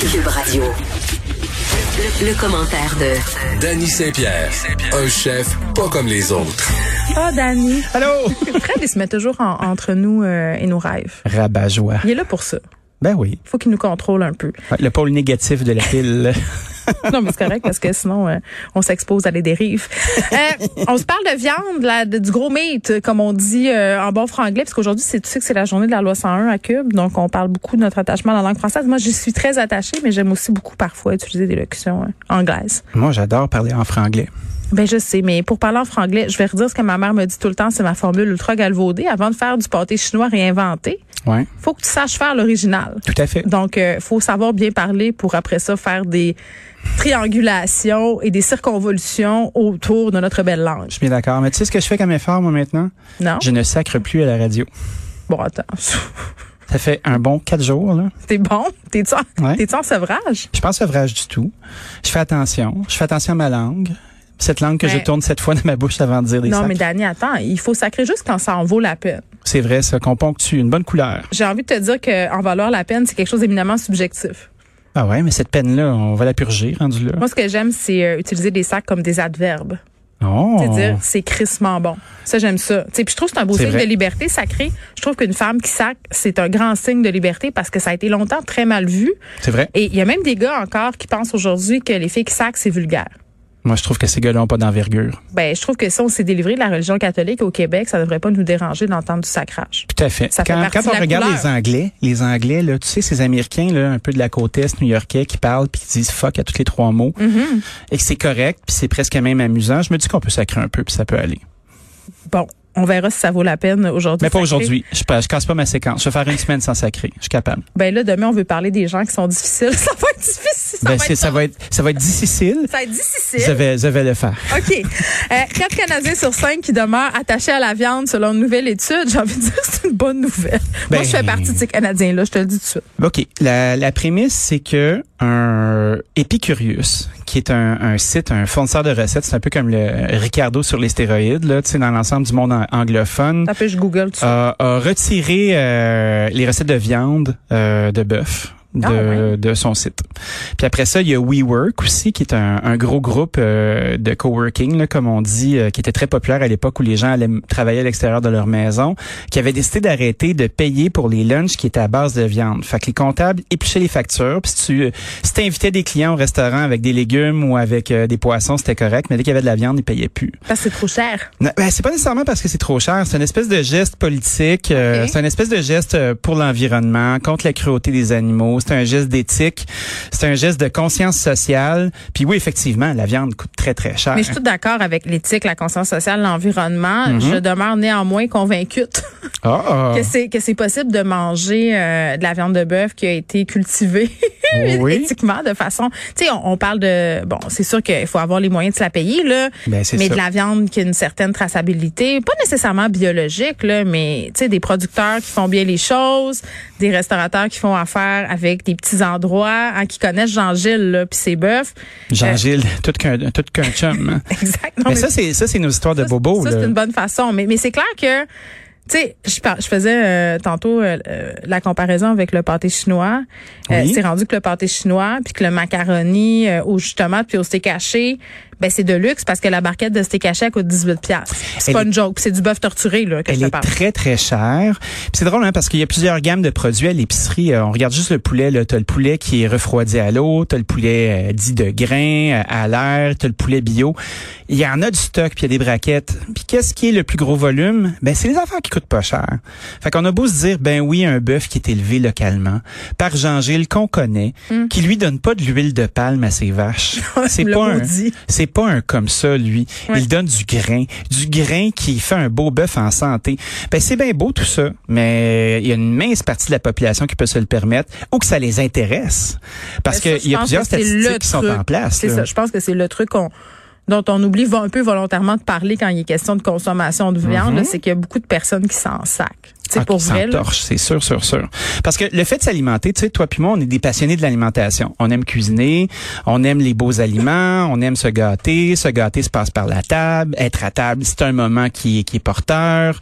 Cube Radio. Le, le commentaire de Danny Saint-Pierre, un chef pas comme les autres. Ah, Danny. Allô? Fred, il se met toujours en- entre nous euh, et nos rêves. Rabat-joie. Il est là pour ça. Ben oui. Il faut qu'il nous contrôle un peu. Ouais, Le pôle négatif de la pile. Non, mais c'est correct parce que sinon, euh, on s'expose à des dérives. Euh, on se parle de viande, là, de- du gros meat, comme on dit euh, en bon franglais, parce qu'aujourd'hui, c'est, tu sais que c'est la journée de la loi 101 à Cube, donc on parle beaucoup de notre attachement à la langue française. Moi, j'y suis très attachée, mais j'aime aussi beaucoup parfois utiliser des locutions anglaises. Moi, j'adore parler en franglais. Ben je sais, mais pour parler en franglais, je vais redire ce que ma mère me dit tout le temps, c'est ma formule ultra galvaudée. Avant de faire du pâté chinois réinventé, Ouais, faut que tu saches faire l'original. tout à fait. Donc, euh, faut savoir bien parler pour après ça faire des triangulations et des circonvolutions autour de notre belle langue. Je suis bien d'accord. Mais tu sais ce que je fais comme effort, moi, maintenant? Non? Je ne sacre plus à la radio. Bon, attends. Ça fait un bon quatre jours, là. T'es bon? T'es-tu en, Ouais. en sevrage? Je pense sevrage du tout. Je fais attention. Je fais attention à ma langue. Cette langue que je tourne sept fois dans ma bouche avant de dire des Non, mais Dani, attends. Il faut sacrer juste quand ça en vaut la peine. C'est vrai, ça, qu'on ponctue une bonne couleur. J'ai envie de te dire qu'en valoir la peine, c'est quelque chose d'éminemment subjectif. Ah ouais, mais cette peine-là, on va la purger, rendu là. Moi, ce que j'aime, c'est euh, utiliser des sacs comme des adverbes. Oh. C'est-à-dire, c'est crissement bon. Ça, j'aime ça. Tu sais, puis je trouve que c'est un beau C'est signe vrai. de liberté sacrée. Je trouve qu'une femme qui sac, c'est un grand signe de liberté parce que ça a été longtemps très mal vu. C'est vrai. Et il y a même des gars encore qui pensent aujourd'hui que les filles qui sacent, c'est vulgaire. Moi, je trouve que ces gars-là n'ont pas d'envergure. Ben, je trouve que si on s'est délivré de la religion catholique au Québec, ça devrait pas nous déranger d'entendre du sacrage. Tout à fait. Ça quand quand on regarde couleur. les Anglais, les Anglais, là, tu sais, ces Américains, là, un peu de la côte est new-yorkais, qui parlent puis qui disent fuck à tous les trois mots, Mm-hmm. et que c'est correct, puis c'est presque même amusant. Je me dis qu'on peut sacrer un peu, puis ça peut aller. Bon, on verra si ça vaut la peine aujourd'hui. Mais pas aujourd'hui. Je, je casse pas ma séquence. Je vais faire une semaine sans sacrer. Je suis capable. Ben là, demain, on veut parler des gens qui sont difficiles. Ça va être difficile. Ça, Ben, va, être ça va être, ça va être difficile. ça va être difficile. Je vais, je vais le faire. OK. Euh, quatre Canadiens sur cinq qui demeurent attachés à la viande selon une nouvelle étude. J'ai envie de dire que c'est une bonne nouvelle. Moi, Ben- je fais partie de ces Canadiens-là, je te le dis tout de suite. OK. La, la prémisse, c'est que un qui est un, un site, un fournisseur de recettes, c'est un peu comme le Ricardo sur les stéroïdes, là, tu sais, dans l'ensemble du monde an- anglophone, Tapez, je Google a, a retiré euh, les recettes de viande euh, de bœuf. De, Ah, ouais. de son site. Puis après ça, il y a WeWork aussi, qui est un, un gros groupe euh, de coworking, là, comme on dit, euh, qui était très populaire à l'époque où les gens allaient travailler à l'extérieur de leur maison, qui avait décidé d'arrêter de payer pour les lunchs qui étaient à base de viande. Fait que les comptables épluchaient les factures. Puis si tu euh, si t'invitais des clients au restaurant avec des légumes ou avec euh, des poissons, c'était correct, mais dès qu'il y avait de la viande, ils payaient plus. Parce que c'est trop cher. Non, Ben, c'est pas nécessairement parce que c'est trop cher. C'est une espèce de geste politique. euh, Ok. c'est une espèce de geste pour l'environnement, contre la cruauté des animaux. C'est un geste d'éthique. C'est un geste de conscience sociale. Puis oui, effectivement, la viande coûte très, très cher. Mais je suis tout d'accord avec l'éthique, la conscience sociale, l'environnement. Mhm. Je demeure néanmoins convaincue que c'est que c'est possible de manger euh, de la viande de bœuf qui a été cultivée Oui. éthiquement de façon. Tu sais, on, on parle de bon, c'est sûr qu'il faut avoir les moyens de se la payer là, Ben, mais ça. de la viande qui a une certaine traçabilité, pas nécessairement biologique là, mais tu sais des producteurs qui font bien les choses, des restaurateurs qui font affaire avec des petits endroits, hein, qui connaissent Jean-Gilles là, puis ses bœufs. Jean-Gilles, tout qu'un tout qu'un chum. hein. Exact. Non, mais mais ça, c'est ça, c'est nos histoires de bobos. Ça, là. c'est une bonne façon. Mais, mais c'est clair que, tu sais, je, je faisais euh, tantôt euh, euh, la comparaison avec le pâté chinois. Euh, Oui. c'est rendu que le pâté chinois, puis que le macaroni euh, aux jus de tomate puis au steak haché, ben c'est de luxe parce que la barquette de steak haché elle coûte 18 pièces. C'est pas est- une joke, c'est du bœuf torturé là que Elle je te est très, très chère. Puis c'est drôle, hein, parce qu'il y a plusieurs gammes de produits à l'épicerie. Euh, on regarde juste le poulet. Là. T'as le poulet qui est refroidi à l'eau. T'as le poulet euh, dit de grain, euh, à l'air. T'as le poulet bio. Il y en a du stock, puis il y a des braquettes. Puis qu'est-ce qui est le plus gros volume? Ben, c'est les affaires qui coûtent pas cher. Fait qu'on a beau se dire, ben oui, un bœuf qui est élevé localement par Jean-Gilles qu'on connaît, qui lui donne pas de l'huile de palme à ses vaches. C'est pas un, c'est c'est pas un comme ça, lui. Il donne du grain. Du grain qui fait un beau bœuf en santé. Ben, c'est bien beau tout ça, mais il y a une mince partie de la population qui peut se le permettre ou que ça les intéresse. Parce Ben, qu'il y a plusieurs statistiques qui sont en place. C'est ça. Je pense que c'est le truc qu'on dont on oublie un peu volontairement de parler quand il est question de consommation de viande, là, c'est qu'il y a beaucoup de personnes qui s'en sacent. C'est Mhm. Ah, pour vrai. c'est sûr, sûr, sûr. Parce que le fait de s'alimenter, tu sais, toi puis moi, on est des passionnés de l'alimentation. On aime cuisiner, on aime les beaux aliments, on aime se gâter. Se gâter se passe par la table. Être à table, c'est un moment qui, est- qui est porteur.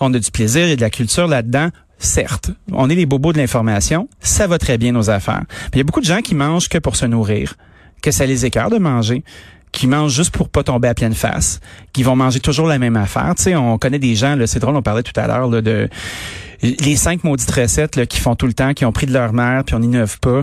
On a du plaisir et de la culture là-dedans. Certes, on est les bobos de l'information, ça va très bien nos affaires. Mais il y a beaucoup de gens qui mangent que pour se nourrir, que ça les écœure de manger qui mangent juste pour pas tomber à pleine face, qui vont manger toujours la même affaire. Tu sais, on connaît des gens, là, c'est drôle, on parlait tout à l'heure de les cinq maudites recettes là, qui font tout le temps, qui ont pris de leur mère, puis on n'innove pas.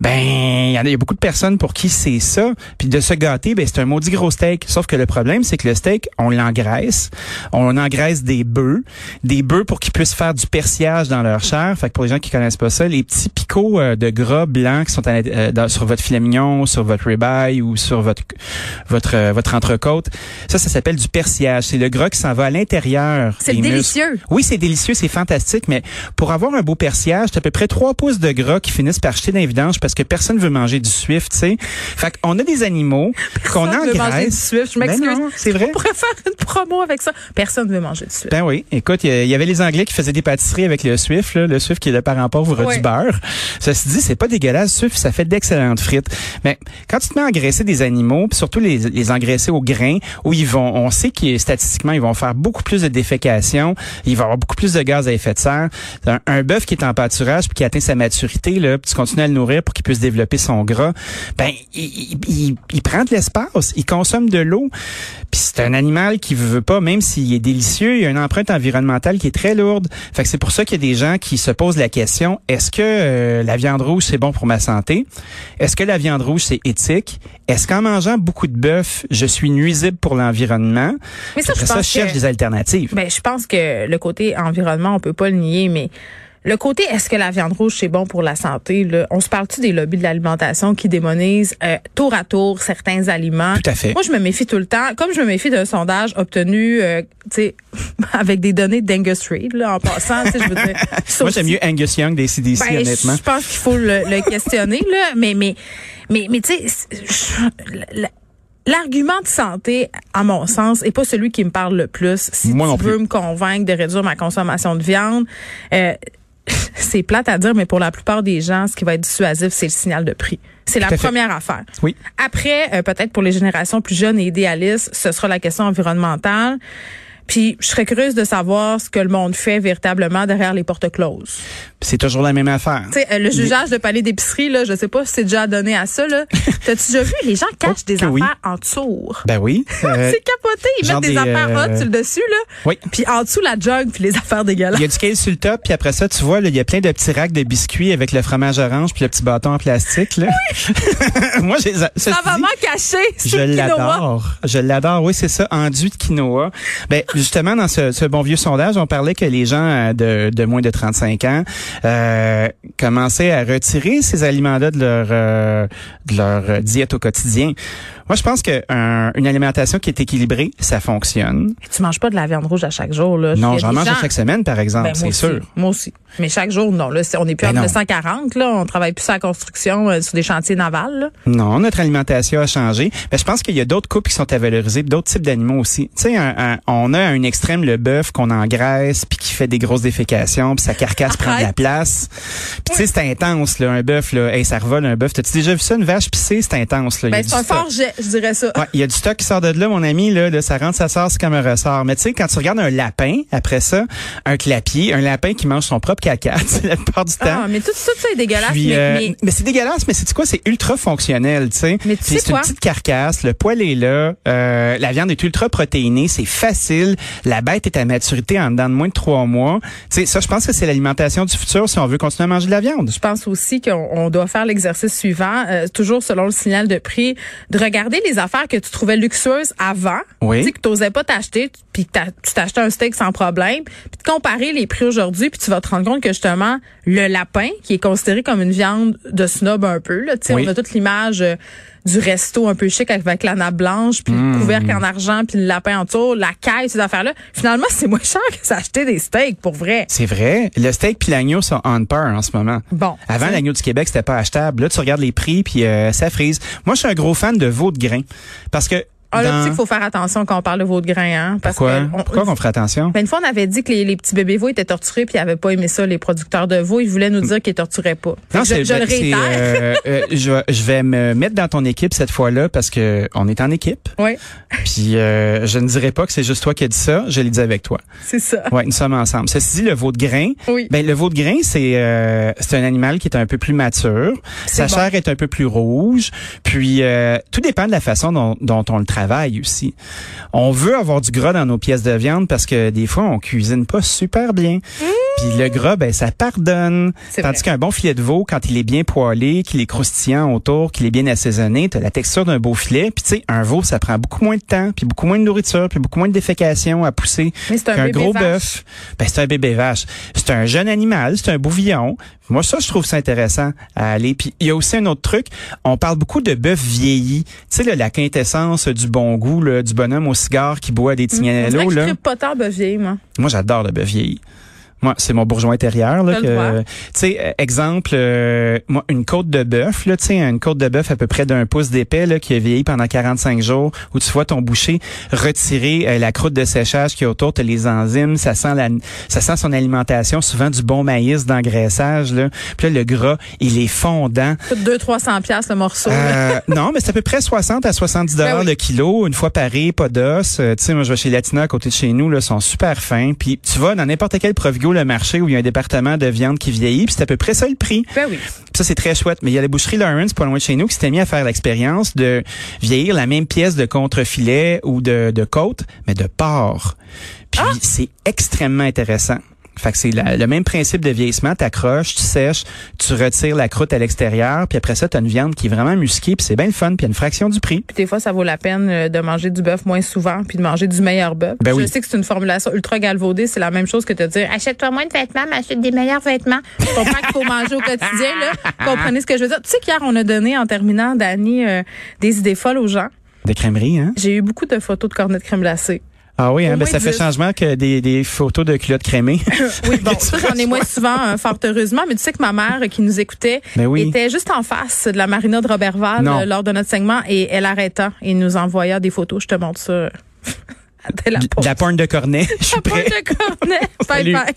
Ben, il y en a, il y a beaucoup de personnes pour qui c'est ça. Puis de se gâter, ben c'est un maudit gros steak. Sauf que le problème, c'est que le steak, on l'engraisse. On engraisse des bœufs, des bœufs pour qu'ils puissent faire du persillage dans leur chair. Fait que pour les gens qui connaissent pas ça, les petits picots euh, de gras blancs qui sont à euh, dans- sur votre filet mignon, sur votre ribeye ou sur votre votre euh, votre entrecôte, ça, ça s'appelle du persillage. C'est le gras qui s'en va à l'intérieur. C'est des muscles. délicieux. Oui, c'est délicieux, c'est fantastique, mais pour avoir un beau persillage, c'est à peu près trois pouces de gras qui finissent par jeter dans les vidanges parce que personne veut manger du suif, tu sais. Fait qu'on a des animaux qu'on Personne veut manger du engraisse. Swift. Je Ben m'excuse. c'est vrai. On pourrait faire une promo avec ça. Personne ne veut manger du Swift. Ben oui, écoute, il y avait les Anglais qui faisaient des pâtisseries avec le Swift, là, le Swift qui est le parent pauvre Ouais. du beurre. Ceci dit, c'est pas dégueulasse, Swift, ça fait d'excellentes frites. Mais quand tu te mets à engraisser des animaux, puis surtout les, les engraisser au grain, où ils vont, on sait que statistiquement, ils vont faire beaucoup plus de défécation, il va avoir beaucoup plus de gaz à effet de Un, un bœuf qui est en pâturage puis qui atteint sa maturité, là, puis tu continues à le nourrir pour qu'il puisse développer son gras, ben il, il, il- il prend de l'espace, il consomme de l'eau. Puis c'est un animal qui veut pas, même s'il est délicieux, il y a une empreinte environnementale qui est très lourde. Fait que c'est pour ça qu'il y a des gens qui se posent la question est-ce que euh, la viande rouge c'est bon pour ma santé? Est-ce que la viande rouge c'est éthique? Est-ce qu'en mangeant beaucoup de bœuf, je suis nuisible pour l'environnement? Mais ça, Après je ça, pense je cherche que- des alternatives. Ben, je pense que le côté environnement, on peut pas le nier, mais le côté est-ce que la viande rouge c'est bon pour la santé là, on se parle-tu des lobbies de l'alimentation qui démonisent euh, tour à tour certains aliments? Tout à fait. Moi je me méfie tout le temps, comme je me méfie d'un sondage obtenu euh, tu sais avec des données d'Angus Reid là en passant, tu sais je veux dire. Moi j'aime mieux Angus Young des CDC ben, honnêtement. Je pense qu'il faut le, le questionner, là. Mais, mais, mais, mais tu sais, L'argument de santé, à mon sens, est pas celui qui me parle le plus. Si Moi non tu veux plus. me convaincre de réduire ma consommation de viande, euh, c'est plate à dire, mais pour la plupart des gens, ce qui va être dissuasif, c'est le signal de prix. C'est la fait. première affaire. Oui. Après, euh, peut-être pour les générations plus jeunes et idéalistes, ce sera la question environnementale. Puis, je serais curieuse de savoir ce que le monde fait véritablement derrière les portes closes. C'est toujours la même affaire. Tu sais, euh, le jugeage de palais d'épicerie, là, je sais pas si c'est déjà donné à ça, là. T'as-tu déjà vu? Les gens cachent Oh, des affaires oui. en dessous? Ben oui. Euh, c'est capoté. Ils mettent des, des, affaires euh, hot sur le dessus, là. oui. Puis en dessous, la jug, puis les affaires dégueulasses. Il y a du kale sur le top, puis après ça, tu vois, là, il y a plein de petits racks de biscuits avec le fromage orange puis le petit bâton en plastique. Là. Moi, j'ai ça. Ça va vraiment caché. Je l'adore. Je l'adore. Oui, c'est ça, enduit de quinoa. Ben, justement, dans ce, bon vieux sondage, on parlait que les gens euh, de, moins de 35 ans euh, commençaient à retirer ces aliments-là de leur euh, de leur diète au quotidien. Moi, je pense que un- une alimentation qui est équilibrée, ça fonctionne. Tu manges pas de la viande rouge à chaque jour, là. Non, j'en mange à chaque semaine, par exemple, Ben, c'est sûr. Moi aussi. Mais chaque jour, non. Là, on n'est plus Ben en non. 1940, là. On travaille plus sur la construction, euh, sur des chantiers navals, là. Non, notre alimentation a changé. Mais je pense qu'il y a d'autres couples qui sont à valoriser, d'autres types d'animaux aussi. Tu sais, un- un- on a à un extrême le bœuf qu'on engraisse, puis qui fait des grosses défécations, puis sa carcasse prend de la place. Puis tu sais, c'est intense, là, un bœuf, là. Hey, ça revole un bœuf. T'as-tu déjà vu ça, une vache pissée? C'est intense, là. Ben, c'est un fort je dirais ça. Ouais, il y a du stock qui sort de là, mon ami, là, là, ça rentre, ça sort, c'est comme un ressort. Mais tu sais, quand tu regardes un lapin, après ça, un clapier, un lapin qui mange son propre caca, la plupart du temps. Ah, mais tout, tout ça est dégueulasse. Puis, mais, euh, mais- mais c'est dégueulasse, mais c'est quoi? C'est ultra fonctionnel, tu sais. Mais tu sais c'est une petite carcasse, le poil est là, euh, la viande est ultra protéinée, c'est facile, la bête est à maturité en dedans de moins de trois mois. Tu sais, ça, je pense que c'est l'alimentation du futur si on veut continuer à manger de la viande. Je pense aussi qu'on on doit faire l'exercice suivant, euh, toujours selon le signal de prix, de regarder les affaires que tu trouvais luxueuses avant, Oui. tu sais, que tu n'osais pas t'acheter, puis que tu t'achetais un steak sans problème, puis de comparer les prix aujourd'hui, puis tu vas te rendre compte que justement, le lapin, qui est considéré comme une viande de snob un peu, là, tu sais, Oui. on a toute l'image euh, du resto un peu chic avec la nappe blanche, puis le couvercle en argent, puis le lapin en tour, la caille, ces affaires-là. Finalement, c'est moins cher que s'acheter des steaks, pour vrai. C'est vrai. Le steak puis l'agneau sont on par en ce moment. Bon. Avant, l'agneau du Québec, c'était pas achetable. Là, tu regardes les prix puis euh, ça frise. Moi, je suis un gros fan de veau de grain. Parce que. Ah, là, tu sais qu'il faut faire attention quand on parle de veau de grain, hein. Parce Pourquoi? que on- Pourquoi qu'on ferait attention? Ben, une fois, on avait dit que les, les petits bébés veaux étaient torturés puis ils avaient pas aimé ça, les producteurs de veaux. Ils voulaient nous dire qu'ils torturaient pas. Que je, c'est- je le ben, c'est, réitère. euh, euh, je, vais- je vais me mettre dans ton équipe cette fois-là parce que on est en équipe. Oui, Puis euh, je ne dirais pas que c'est juste toi qui as dit ça. Je l'ai dit avec toi. c'est ça. Ouais, nous sommes ensemble. Ceci dit, le veau de grain. Oui. Ben le veau de grain, c'est c'est un animal qui est un peu plus mature. Sa bon. chair est un peu plus rouge. Puis tout dépend de la façon dont, dont on le aussi. On veut avoir du gras dans nos pièces de viande parce que des fois on cuisine pas super bien. Puis le gras, ben ça pardonne. Tandis qu'un bon filet de veau, quand il est bien poêlé, qu'il est croustillant autour, qu'il est bien assaisonné, t'as la texture d'un beau filet. Puis tu sais, un veau, ça prend beaucoup moins de temps, puis beaucoup moins de nourriture, puis beaucoup moins de défécation à pousser Mais c'est un qu'un gros bœuf. Ben, c'est un bébé vache. C'est un jeune animal, c'est un bouvillon. Moi, ça, je trouve ça intéressant à aller. Puis, il y a aussi un autre truc. On parle beaucoup de bœuf vieilli. Tu sais, là, la quintessence du bon goût, là, du bonhomme au cigare qui boit des tignanello, je là. pas tard bœuf vieilli, moi. Moi, j'adore le bœuf vieilli. Moi, c'est mon bourgeois intérieur. Là, que, tu sais, euh, exemple, euh, moi, une côte de bœuf, là, tu sais, une côte de bœuf à peu près d'un pouce d'épais, là, qui a vieilli pendant 45 jours, où tu vois ton boucher retirer euh, la croûte de séchage qui est autour, t'as les enzymes, ça sent la, ça sent son alimentation, souvent du bon maïs d'engraissage, là. Puis là, le gras, il est fondant. Coûte 200-300 pièces le morceau. Euh, non, mais c'est à peu près 60 à 70 dollars Ben oui. le kilo, une fois paré, pas d'os. Euh, tu sais, moi je vais chez Latina à côté de chez nous, là, sont super fins. Puis tu vas dans n'importe quel Provigo le marché où il y a un département de viande qui vieillit, puis c'est à peu près ça le prix. Ben oui. Puis ça c'est très chouette. Mais il y a la boucherie Lawrence pas loin de chez nous qui s'était mis à faire l'expérience de vieillir la même pièce de contrefilet ou de, de côte, mais de porc. Puis Ah! c'est extrêmement intéressant. Fait que c'est le même principe de vieillissement. T'accroches, tu sèches, tu retires la croûte à l'extérieur, puis après ça, t'as une viande qui est vraiment musquée, puis c'est bien le fun, puis il y a une fraction du prix. Puis des fois, ça vaut la peine euh, de manger du bœuf moins souvent puis de manger du meilleur bœuf. Ben je oui. sais que c'est une formulation ultra galvaudée. C'est la même chose que de dire achète-toi moins de vêtements, mais achète des meilleurs vêtements. Je comprends qu'il faut manger au quotidien. Là. Comprenez ce que je veux dire? Tu sais qu'hier, on a donné, en terminant, Dani, euh, des idées folles aux gens. Des crèmeries, hein? J'ai eu beaucoup de photos de cornets de crème glacée. Ah oui, hein? Ben, ça fait changement que des, des photos de culottes crémées. Oui, bon, ça, j'en ai moins souvent, euh, fort heureusement. Mais tu sais que ma mère, qui nous écoutait, Ben oui. était juste en face de la marina de Robertval euh, lors de notre segment et elle arrêta et nous envoya des photos. Je te montre ça. dès la De pause. la pointe de cornet. La pointe prêt. de cornet. Bye bye.